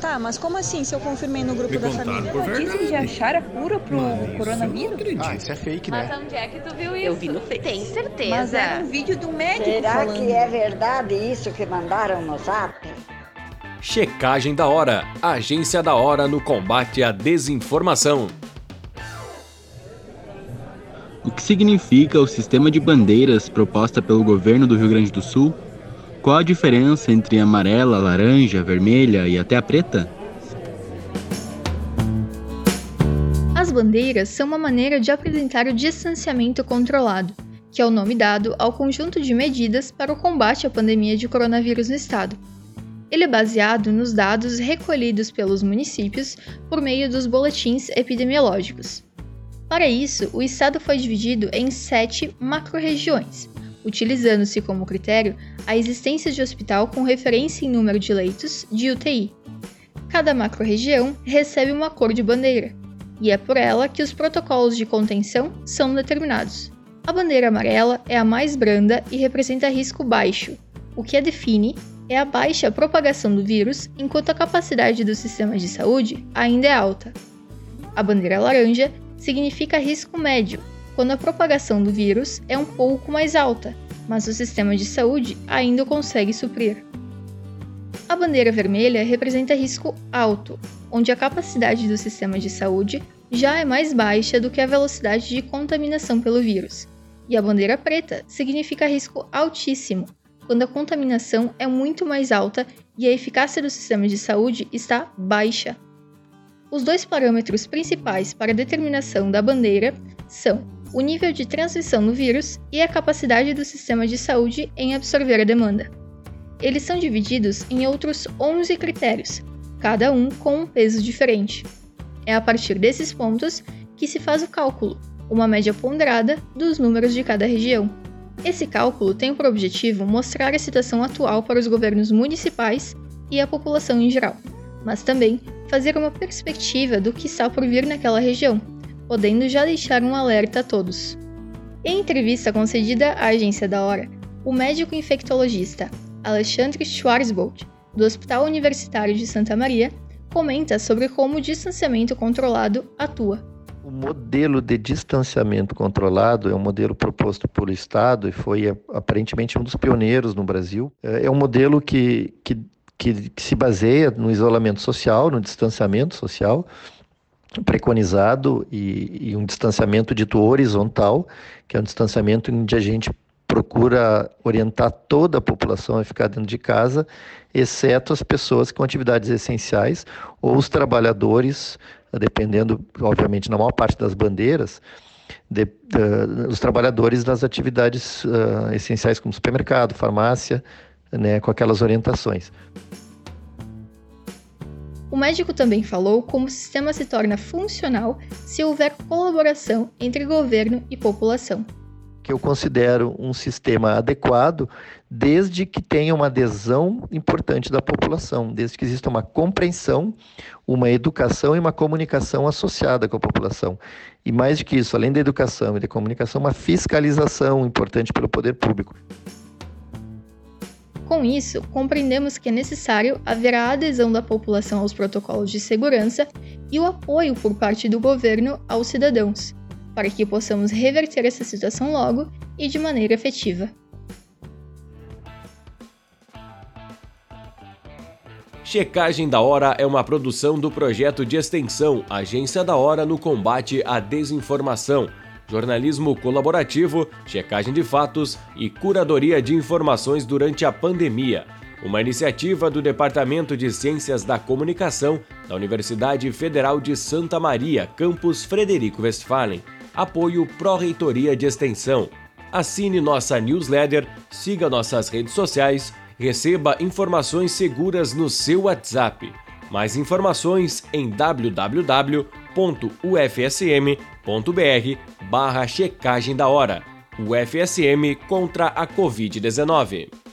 Tá, mas como assim se eu confirmei no grupo Me da família? por verdade. Dizem de achar a cura pro Mas coronavírus? acredito. Ah, isso é fake, Mas né? onde é que tu viu isso? Eu vi no Face. Tem certeza. Mas era um vídeo do médico Será falando. que é verdade isso que mandaram no zap? Checagem da Hora, agência da hora no combate à desinformação. O que significa o sistema de bandeiras proposta pelo governo do Rio Grande do Sul? Qual a diferença entre amarela, laranja, vermelha e até a preta? As bandeiras são uma maneira de apresentar o distanciamento controlado, que é o nome dado ao conjunto de medidas para o combate à pandemia de coronavírus no estado. Ele é baseado nos dados recolhidos pelos municípios por meio dos boletins epidemiológicos. Para isso, o estado foi dividido em sete macro-regiões, utilizando-se como critério a existência de hospital com referência em número de leitos de UTI. Cada macro-região recebe uma cor de bandeira, e é por ela que os protocolos de contenção são determinados. A bandeira amarela é a mais branda e representa risco baixo, o que a define é a baixa propagação do vírus, enquanto a capacidade do sistema de saúde ainda é alta. A bandeira laranja significa risco médio, quando a propagação do vírus é um pouco mais alta, mas o sistema de saúde ainda consegue suprir. A bandeira vermelha representa risco alto, onde a capacidade do sistema de saúde já é mais baixa do que a velocidade de contaminação pelo vírus. E a bandeira preta significa risco altíssimo, quando a contaminação é muito mais alta e a eficácia do sistema de saúde está baixa. Os dois parâmetros principais para a determinação da bandeira são o nível de transmissão do vírus e a capacidade do sistema de saúde em absorver a demanda. Eles são divididos em outros 11 critérios, cada um com um peso diferente. É a partir desses pontos que se faz o cálculo, uma média ponderada dos números de cada região. Esse cálculo tem por objetivo mostrar a situação atual para os governos municipais e a população em geral, mas também fazer uma perspectiva do que está por vir naquela região, podendo já deixar um alerta a todos. Em entrevista concedida à agência da Hora, o médico infectologista Alexandre Schwarzbold, do Hospital Universitário de Santa Maria, comenta sobre como o distanciamento controlado atua. O modelo de distanciamento controlado é um modelo proposto pelo Estado e foi aparentemente um dos pioneiros no Brasil. É um modelo que, que, que se baseia no isolamento social, no distanciamento social, preconizado e, e, um distanciamento dito horizontal, que é um distanciamento onde a gente procura orientar toda a população a ficar dentro de casa, exceto as pessoas com atividades essenciais ou os trabalhadores, dependendo, obviamente, na maior parte das bandeiras, de, uh, os trabalhadores das atividades uh, essenciais como supermercado, farmácia, né, com aquelas orientações. O médico também falou como o sistema se torna funcional se houver colaboração entre governo e população. Que eu considero um sistema adequado desde que tenha uma adesão importante da população, desde que exista uma compreensão, uma educação e uma comunicação associada com a população. E mais do que isso, além da educação e da comunicação, uma fiscalização importante pelo poder público. Com isso, compreendemos que é necessário haver a adesão da população aos protocolos de segurança e o apoio por parte do governo aos cidadãos, para que possamos reverter essa situação logo e de maneira efetiva. Checagem da Hora é uma produção do projeto de extensão Agência da Hora no combate à desinformação jornalismo colaborativo, checagem de fatos e curadoria de informações durante a pandemia. Uma iniciativa do Departamento de Ciências da Comunicação da Universidade Federal de Santa Maria, campus Frederico Westphalen. Apoio Pró-Reitoria de Extensão. Assine nossa newsletter, siga nossas redes sociais, receba informações seguras no seu WhatsApp. Mais informações em www.ufsm.br barra checagem da hora. O FSM contra a Covid-19.